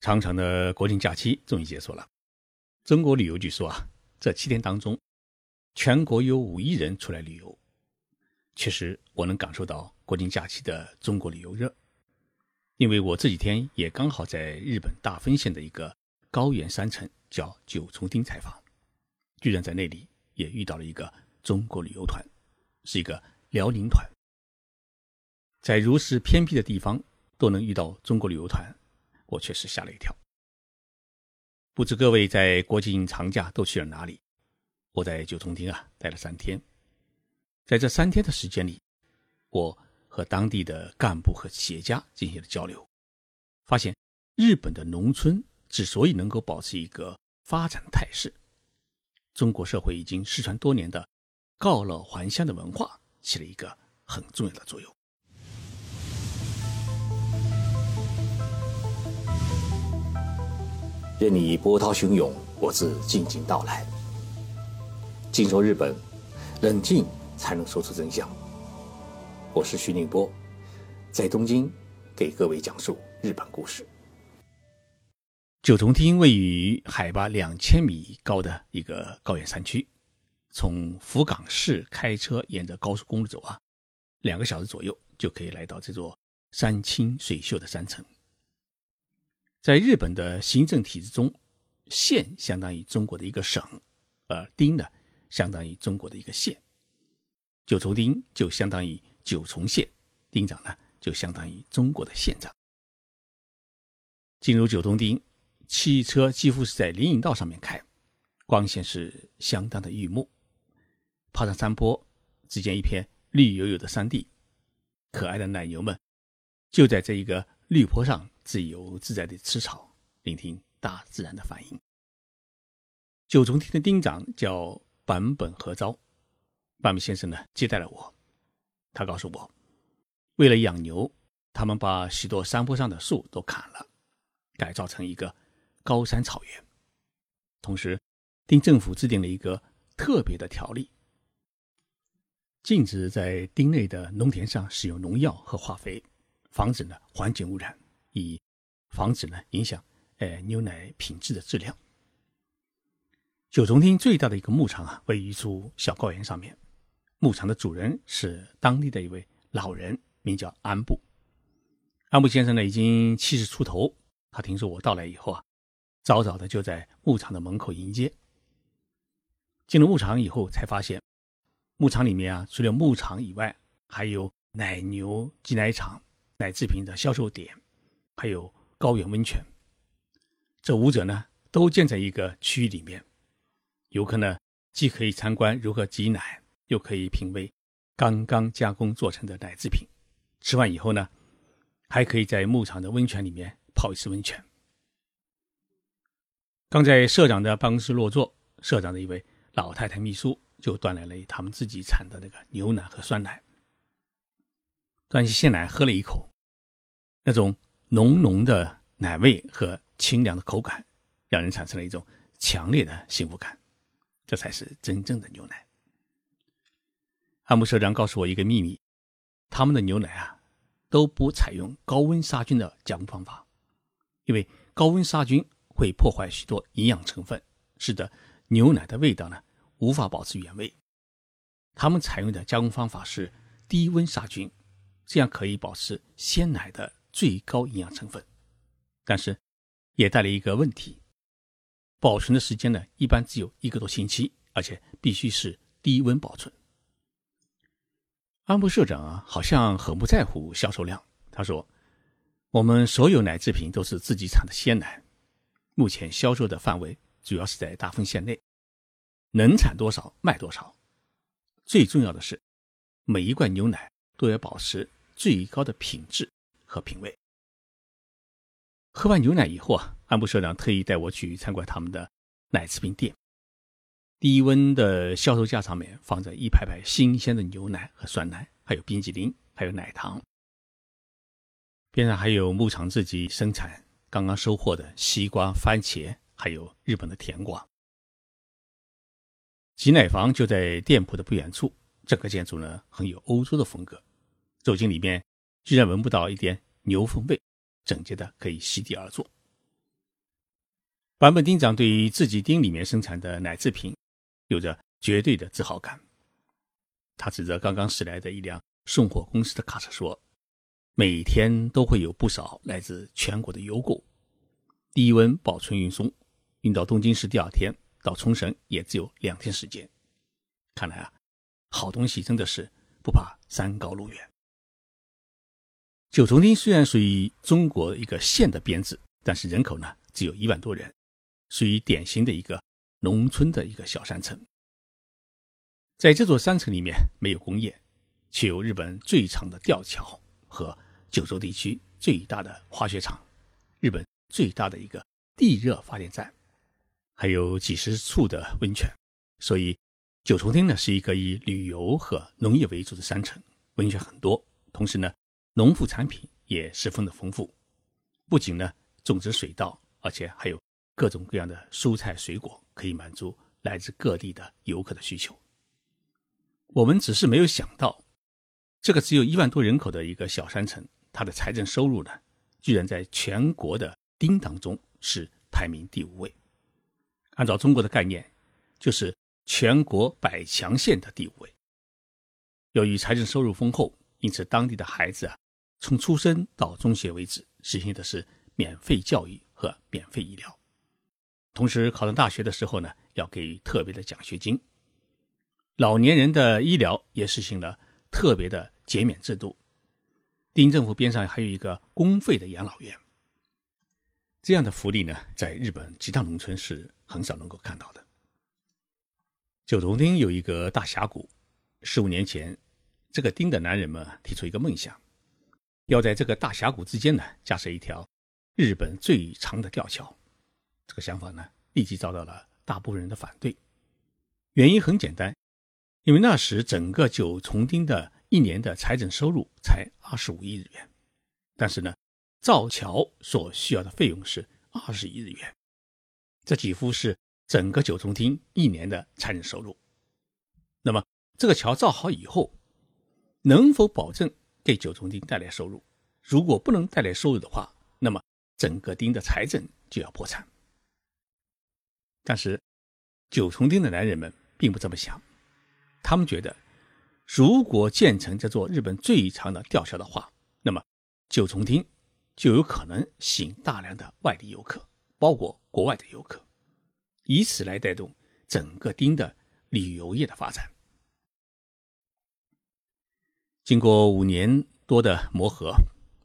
长长的国庆假期终于结束了。中国旅游局说啊，这七天当中，全国有五亿人出来旅游。确实，我能感受到国庆假期的中国旅游热，因为我这几天也刚好在日本大分县的一个高原山城叫九重町采访，居然在那里也遇到了一个中国旅游团，是一个辽宁团。在如此偏僻的地方都能遇到中国旅游团。我确实吓了一跳。不知各位在国庆长假都去了哪里？我在九重町啊待了三天，在这三天的时间里，我和当地的干部和企业家进行了交流，发现日本的农村之所以能够保持一个发展态势，中国社会已经失传多年的告老还乡的文化起了一个很重要的作用。任你波涛汹涌，我自静静到来。静说日本，冷静才能说出真相。我是徐宁波，在东京给各位讲述日本故事。九重町位于海拔两千米高的一个高原山区，从福冈市开车沿着高速公路走啊，两个小时左右就可以来到这座山清水秀的山城。在日本的行政体制中，县相当于中国的一个省，而町呢，相当于中国的一个县。九重町就相当于九重县，町长呢就相当于中国的县长。进入九重町，汽车几乎是在林荫道上面开，光线是相当的郁目。爬上山坡，只见一片绿油油的山地，可爱的奶牛们就在这一个绿坡上。自由自在的吃草，聆听大自然的反应。九重町的町长叫坂本和昭，坂本先生呢接待了我。他告诉我，为了养牛，他们把许多山坡上的树都砍了，改造成一个高山草原。同时，丁政府制定了一个特别的条例，禁止在町内的农田上使用农药和化肥，防止呢环境污染。以防止呢影响呃牛奶品质的质量。九重町最大的一个牧场啊，位于一处小高原上面。牧场的主人是当地的一位老人，名叫安布。安布先生呢已经七十出头。他听说我到来以后啊，早早的就在牧场的门口迎接。进了牧场以后，才发现牧场里面啊，除了牧场以外，还有奶牛挤奶场、奶制品的销售点。还有高原温泉，这五者呢都建在一个区域里面。游客呢既可以参观如何挤奶，又可以品味刚刚加工做成的奶制品。吃完以后呢，还可以在牧场的温泉里面泡一次温泉。刚在社长的办公室落座，社长的一位老太太秘书就端来了他们自己产的那个牛奶和酸奶。端起鲜奶喝了一口，那种。浓浓的奶味和清凉的口感，让人产生了一种强烈的幸福感。这才是真正的牛奶。安布社长告诉我一个秘密：他们的牛奶啊，都不采用高温杀菌的加工方法，因为高温杀菌会破坏许多营养成分，使得牛奶的味道呢无法保持原味。他们采用的加工方法是低温杀菌，这样可以保持鲜奶的。最高营养成分，但是也带来一个问题：保存的时间呢，一般只有一个多星期，而且必须是低温保存。安部社长啊，好像很不在乎销售量。他说：“我们所有奶制品都是自己产的鲜奶，目前销售的范围主要是在大丰县内，能产多少卖多少。最重要的是，每一罐牛奶都要保持最高的品质。”和品味。喝完牛奶以后啊，安部社长特意带我去参观他们的奶制品店。低温的销售架上面放着一排排新鲜的牛奶和酸奶，还有冰激凌，还有奶糖。边上还有牧场自己生产、刚刚收获的西瓜、番茄，还有日本的甜瓜。挤奶房就在店铺的不远处，整个建筑呢很有欧洲的风格。走进里面。居然闻不到一点牛粪味，整洁的可以席地而坐。坂本町长对于自己町里面生产的奶制品有着绝对的自豪感。他指着刚刚驶来的一辆送货公司的卡车说：“每天都会有不少来自全国的邮购，低温保存运送，运到东京市第二天，到冲绳也只有两天时间。看来啊，好东西真的是不怕山高路远。”九重町虽然属于中国一个县的编制，但是人口呢只有一万多人，属于典型的一个农村的一个小山城。在这座山城里面没有工业，却有日本最长的吊桥和九州地区最大的滑雪场，日本最大的一个地热发电站，还有几十处的温泉。所以九重町呢是一个以旅游和农业为主的山城，温泉很多，同时呢农副产品也十分的丰富，不仅呢种植水稻，而且还有各种各样的蔬菜水果，可以满足来自各地的游客的需求。我们只是没有想到，这个只有一万多人口的一个小山城，它的财政收入呢，居然在全国的丁当中是排名第五位。按照中国的概念，就是全国百强县的第五位。由于财政收入丰厚，因此当地的孩子啊，从出生到中学为止，实行的是免费教育和免费医疗。同时，考上大学的时候呢，要给予特别的奖学金。老年人的医疗也实行了特别的减免制度。丁政府边上还有一个公费的养老院。这样的福利呢，在日本其他农村是很少能够看到的。九重町有一个大峡谷，十五年前，这个町的男人们提出一个梦想，要在这个大峡谷之间呢架设一条日本最长的吊桥。这个想法呢，立即遭到了大部分人的反对。原因很简单。因为那时整个九重町的一年的财政收入才二十五亿日元，但是呢，造桥所需要的费用是二十亿日元，这几乎是整个九重町一年的财政收入。那么这个桥造好以后，能否保证给九重町带来收入？如果不能带来收入的话，那么整个町的财政就要破产。但是九重町的男人们并不这么想。他们觉得，如果建成这座日本最长的吊桥的话，那么九重町就有可能吸引大量的外地游客，包括国外的游客，以此来带动整个町的旅游业的发展。经过五年多的磨合，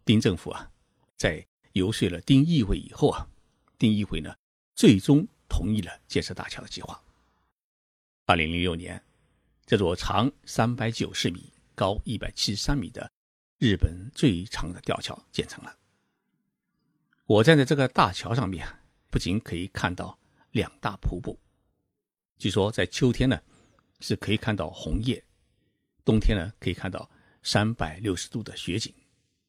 丁政府啊，在游说了丁议会以后啊，丁议会呢，最终同意了建设大桥的计划。二零零六年。这座长三百九十米、高一百七十三米的日本最长的吊桥建成了。我站在这个大桥上面，不仅可以看到两大瀑布，据说在秋天呢是可以看到红叶，冬天呢可以看到三百六十度的雪景，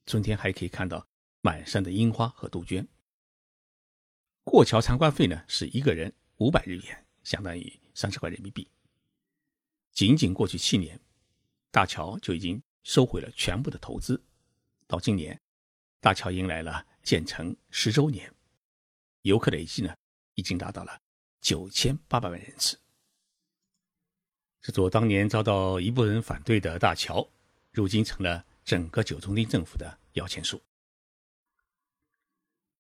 春天还可以看到满山的樱花和杜鹃。过桥参观费呢是一个人五百日元，相当于三十块人民币。仅仅过去七年，大桥就已经收回了全部的投资。到今年，大桥迎来了建成十周年，游客累计呢已经达到了九千八百万人次。这座当年遭到一部分人反对的大桥，如今成了整个九重町政府的摇钱树。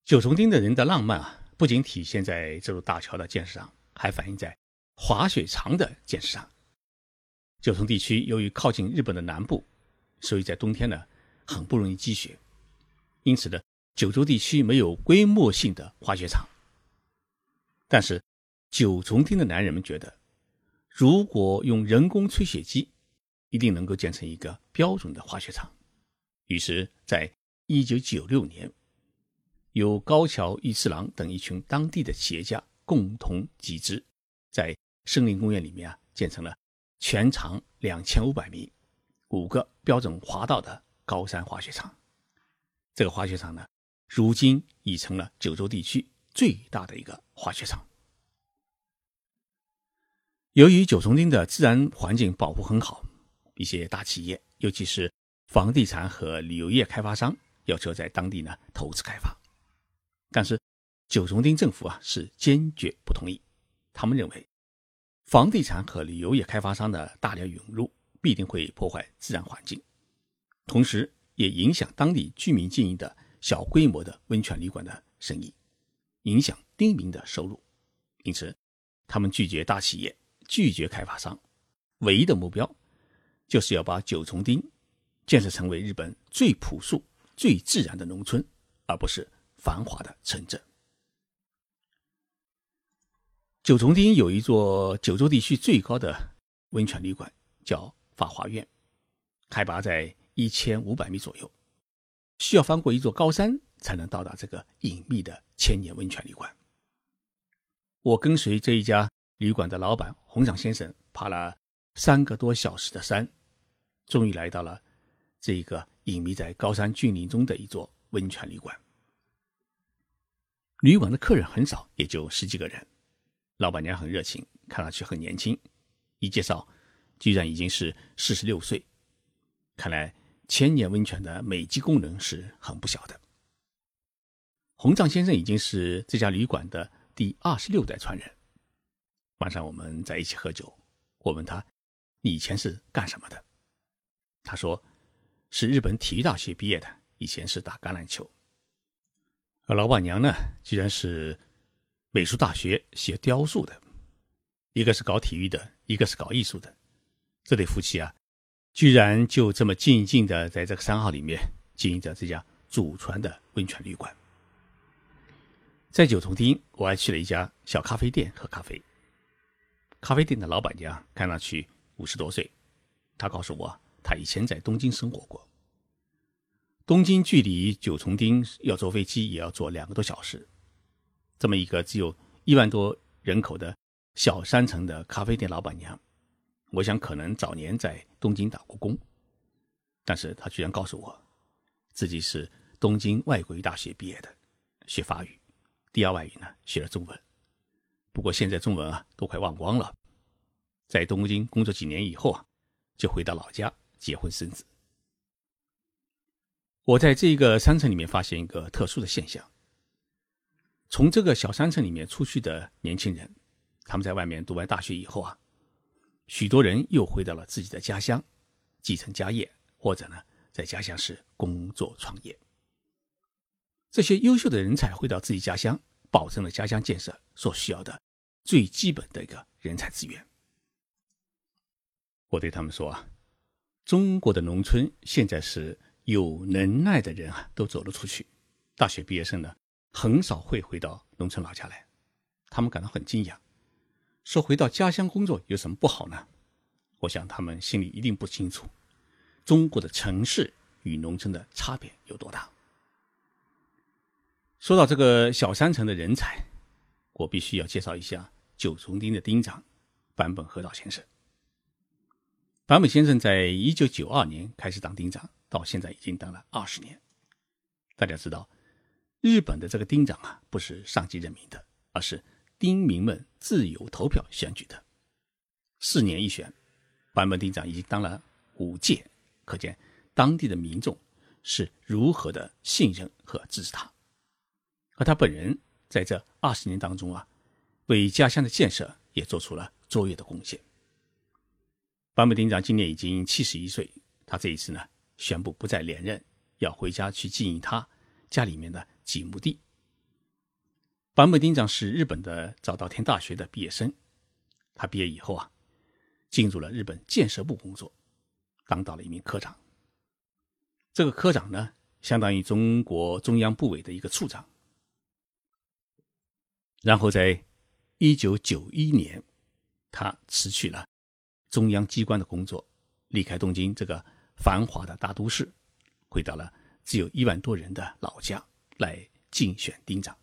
九重町的人的浪漫啊，不仅体现在这座大桥的建设上，还反映在滑雪场的建设上。九重地区由于靠近日本的南部，所以在冬天呢很不容易积雪，因此呢九州地区没有规模性的滑雪场。但是九重町的男人们觉得，如果用人工吹雪机，一定能够建成一个标准的滑雪场。于是，在一九九六年，由高桥一次郎等一群当地的企业家共同集资，在森林公园里面啊建成了。全长两千五百米、五个标准滑道的高山滑雪场，这个滑雪场呢，如今已成了九州地区最大的一个滑雪场。由于九重町的自然环境保护很好，一些大企业，尤其是房地产和旅游业开发商，要求在当地呢投资开发。但是，九重町政府啊是坚决不同意。他们认为，房地产和旅游业开发商的大量涌入必定会破坏自然环境，同时也影响当地居民经营的小规模的温泉旅馆的生意，影响町民的收入。因此，他们拒绝大企业，拒绝开发商，唯一的目标就是要把九重町建设成为日本最朴素、最自然的农村，而不是繁华的城镇。九重町有一座九州地区最高的温泉旅馆，叫法华苑，海拔在一千五百米左右，需要翻过一座高山才能到达这个隐秘的千年温泉旅馆。我跟随这一家旅馆的老板洪长先生爬了三个多小时的山，终于来到了这个隐秘在高山峻岭中的一座温泉旅馆。旅馆的客人很少，也就十几个人。老板娘很热情，看上去很年轻，一介绍，居然已经是四十六岁。看来千年温泉的美肌功能是很不小的。洪藏先生已经是这家旅馆的第二十六代传人。晚上我们在一起喝酒，我问他：“以前是干什么的？”他说：“是日本体育大学毕业的，以前是打橄榄球。”而老板娘呢，居然是。美术大学学雕塑的，一个是搞体育的，一个是搞艺术的。这对夫妻啊，居然就这么静静的在这个山号里面经营着这家祖传的温泉旅馆。在九重町，我还去了一家小咖啡店喝咖啡。咖啡店的老板娘看上去五十多岁，他告诉我，他以前在东京生活过。东京距离九重町要坐飞机也要坐两个多小时。这么一个只有一万多人口的小山城的咖啡店老板娘，我想可能早年在东京打过工，但是她居然告诉我，自己是东京外国语大学毕业的，学法语，第二外语呢学了中文，不过现在中文啊都快忘光了，在东京工作几年以后啊，就回到老家结婚生子。我在这个山城里面发现一个特殊的现象。从这个小山城里面出去的年轻人，他们在外面读完大学以后啊，许多人又回到了自己的家乡，继承家业，或者呢，在家乡是工作创业。这些优秀的人才回到自己家乡，保证了家乡建设所需要的最基本的一个人才资源。我对他们说啊，中国的农村现在是有能耐的人啊都走了出去，大学毕业生呢。很少会回到农村老家来，他们感到很惊讶，说回到家乡工作有什么不好呢？我想他们心里一定不清楚，中国的城市与农村的差别有多大。说到这个小山城的人才，我必须要介绍一下九重町的町长坂本和道先生。坂本先生在一九九二年开始当町长，到现在已经当了二十年。大家知道。日本的这个町长啊，不是上级任命的，而是町民们自由投票选举的，四年一选。坂本町长已经当了五届，可见当地的民众是如何的信任和支持他。而他本人在这二十年当中啊，为家乡的建设也做出了卓越的贡献。坂本町长今年已经七十一岁，他这一次呢，宣布不再连任，要回家去经营他家里面的。几亩地。坂本町长是日本的早稻田大学的毕业生，他毕业以后啊，进入了日本建设部工作，当到了一名科长。这个科长呢，相当于中国中央部委的一个处长。然后在一九九一年，他辞去了中央机关的工作，离开东京这个繁华的大都市，回到了只有一万多人的老家。来竞选町长。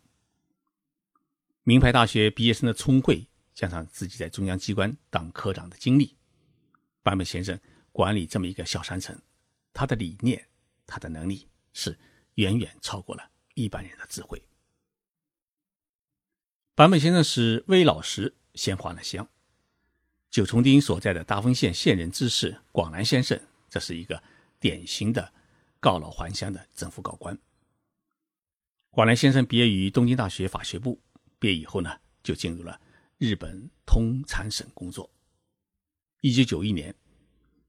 名牌大学毕业生的聪慧，加上自己在中央机关当科长的经历，坂本先生管理这么一个小山城，他的理念、他的能力是远远超过了一般人的智慧。坂本先生是魏老师先还了乡。九重町所在的大丰县县任知事广南先生，这是一个典型的告老还乡的政府高官。广南先生毕业于东京大学法学部，毕业以后呢，就进入了日本通产省工作。一九九一年，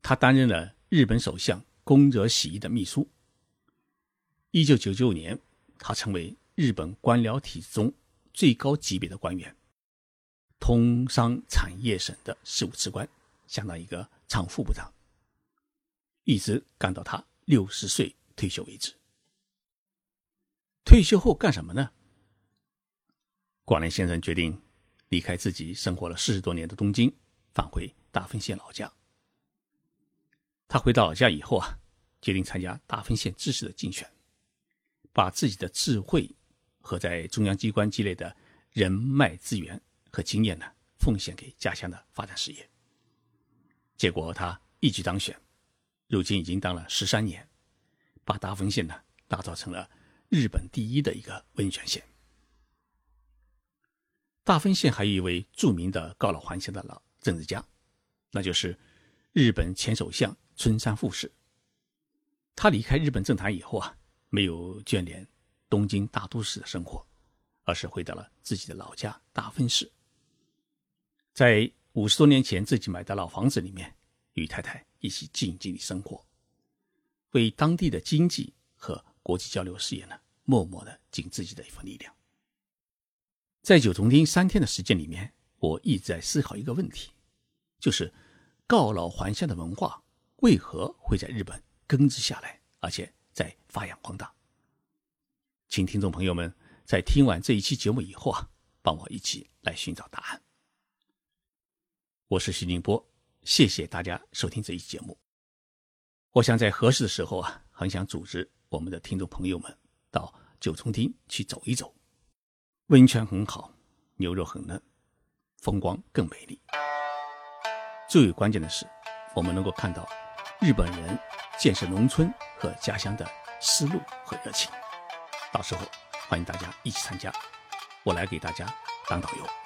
他担任了日本首相宫泽喜一的秘书。一九九九年，他成为日本官僚体制中最高级别的官员，通商产业省的事务次官，相当于一个常副部长，一直干到他六十岁退休为止。退休后干什么呢？广南先生决定离开自己生活了四十多年的东京，返回大分县老家。他回到老家以后啊，决定参加大分县知事的竞选。把自己的智慧和在中央机关积累的人脉资源和经验呢，奉献给家乡的发展事业。结果他一举当选，如今已经当了十三年，把大分县呢打造成了日本第一的一个温泉县。大分县还有一位著名的告老还乡的老政治家，那就是日本前首相村山富士。他离开日本政坛以后啊。没有眷恋东京大都市的生活，而是回到了自己的老家大分市。在五十多年前自己买的老房子里面，与太太一起静静的生活，为当地的经济和国际交流事业呢，默默的尽自己的一份力量。在九重町三天的时间里面，我一直在思考一个问题，就是告老还乡的文化为何会在日本根植下来，而且。在发扬光大，请听众朋友们在听完这一期节目以后啊，帮我一起来寻找答案。我是徐宁波，谢谢大家收听这一期节目。我想在合适的时候啊，很想组织我们的听众朋友们到九重町去走一走，温泉很好，牛肉很嫩，风光更美丽。最为关键的是，我们能够看到日本人建设农村。和家乡的思路和热情，到时候欢迎大家一起参加，我来给大家当导游。